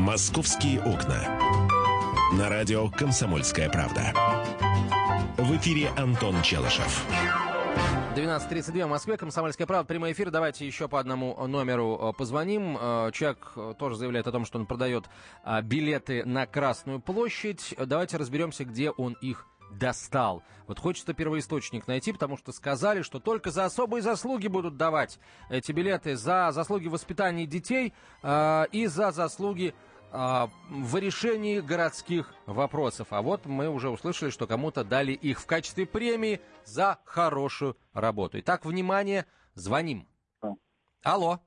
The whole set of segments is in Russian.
«Московские окна». На радио «Комсомольская правда». В эфире Антон Челышев. 12.32 в Москве, Комсомольская правда, прямой эфир. Давайте еще по одному номеру э, позвоним. Э, человек э, тоже заявляет о том, что он продает билеты на Красную площадь. Давайте разберемся, где он их достал. Вот хочется первоисточник найти, потому что сказали, что только за особые заслуги будут давать эти билеты. За заслуги воспитания детей э, и за заслуги в решении городских вопросов. А вот мы уже услышали, что кому-то дали их в качестве премии за хорошую работу. Итак, внимание, звоним. Алло.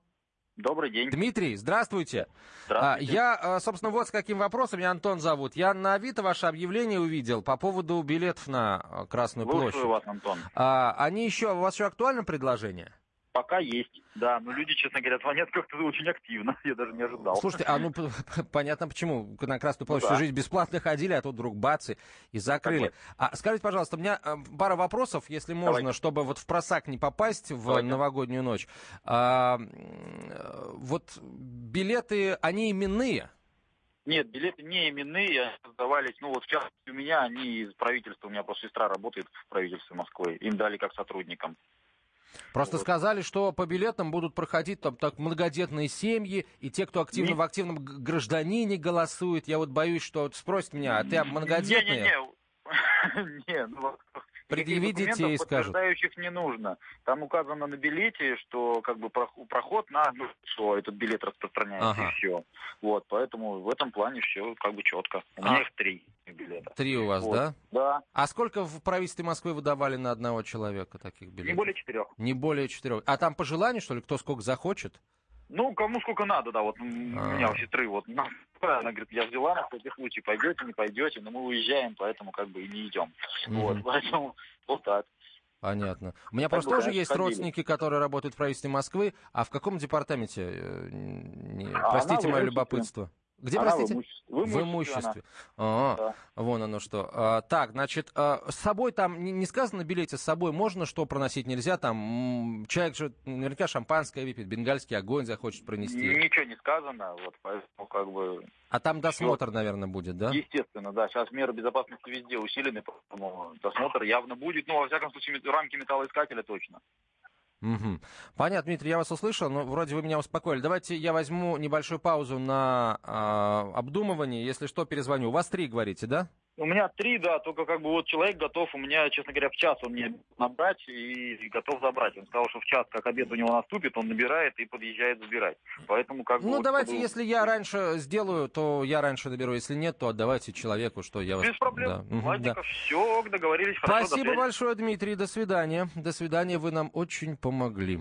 Добрый день. Дмитрий, здравствуйте. Здравствуйте. Я, а, собственно, вот с каким вопросом. Меня Антон зовут. Я на Авито ваше объявление увидел по поводу билетов на а, Красную Слушаю площадь. вас, Антон. А, они еще, у вас еще актуально предложение? Пока есть, да. Но люди, честно говоря, звонят как-то очень активно. Я даже не ожидал. Слушайте, а ну понятно почему. На Красную площадь Ну всю жизнь бесплатно ходили, а тут вдруг бац и, закрыли. А скажите, пожалуйста, у меня э, пара вопросов, если можно, Давайте. чтобы вот в просак не попасть в Давайте. новогоднюю ночь. А, э, вот билеты, они именные. Нет, билеты не именные, сдавались, ну вот в частности у меня, они из правительства, у меня просто сестра работает в правительстве Москвы, им дали как сотрудникам. Просто Вот. сказали, что по билетам будут проходить там так многодетные семьи и те, кто активно Не- в активном гражданине голосует. Я вот боюсь, что вот спросят меня, а ты многодетная? Не-не-не, Не, ну, Предъяви детей, скажут. не нужно. Там указано на билете, что как бы прох- проход на ну, что этот билет распространяется Ага. и все. Вот, поэтому в этом плане все как бы четко. У А. меня их три билета. Три у вас, Вот. да? Да, А сколько в правительстве Москвы выдавали на одного человека таких билетов? не более четырех. Не более четырех. А там по желанию, что ли, кто сколько захочет? Ну, кому сколько надо, да, вот м, А. у меня у сестры вот, она говорит, я взяла на всякий случай, пойдете, не пойдете, но мы уезжаем, поэтому как бы и не идем. Вот, Мгм. поэтому вот так. Понятно. У меня Как просто тоже есть ходили. родственники, которые работают в правительстве Москвы. А в каком департаменте? э, не- А Простите мое любопытство. Где, Она в простите? имуществе. В В имуществе имуществе. А, Да. Вон оно что. А, так, значит, а, с собой там не, сказано на билете, с собой можно что проносить, нельзя. Там человек же наверняка шампанское выпьет, бенгальский огонь захочет пронести. Ничего не сказано, вот, поэтому как бы, А там досмотр, наверное, будет, да? естественно, да, сейчас меры безопасности везде усилены, поэтому досмотр явно будет, ну, во всяком случае, рамки металлоискателя точно. Мгм. Понятно, Дмитрий, я вас услышал, но вроде вы меня успокоили. Давайте я возьму небольшую паузу на а, обдумывание. Если что, перезвоню. У вас три, говорите, да? У меня три, да, только как бы вот человек готов, у меня, честно говоря, в час он мне набрать и, и готов забрать. Он сказал, что в час, как обед у него наступит, он набирает и подъезжает забирать. Поэтому как бы... Ну, вот, давайте, чтобы- если я раньше сделаю, то я раньше наберу. Если нет, то отдавайте человеку, что я вас... Без проблем. Да. Ладненько, да. все, договорились. Хорошо, до Спасибо связи. большое, Дмитрий. До свидания. До свидания. Вы нам очень помогли.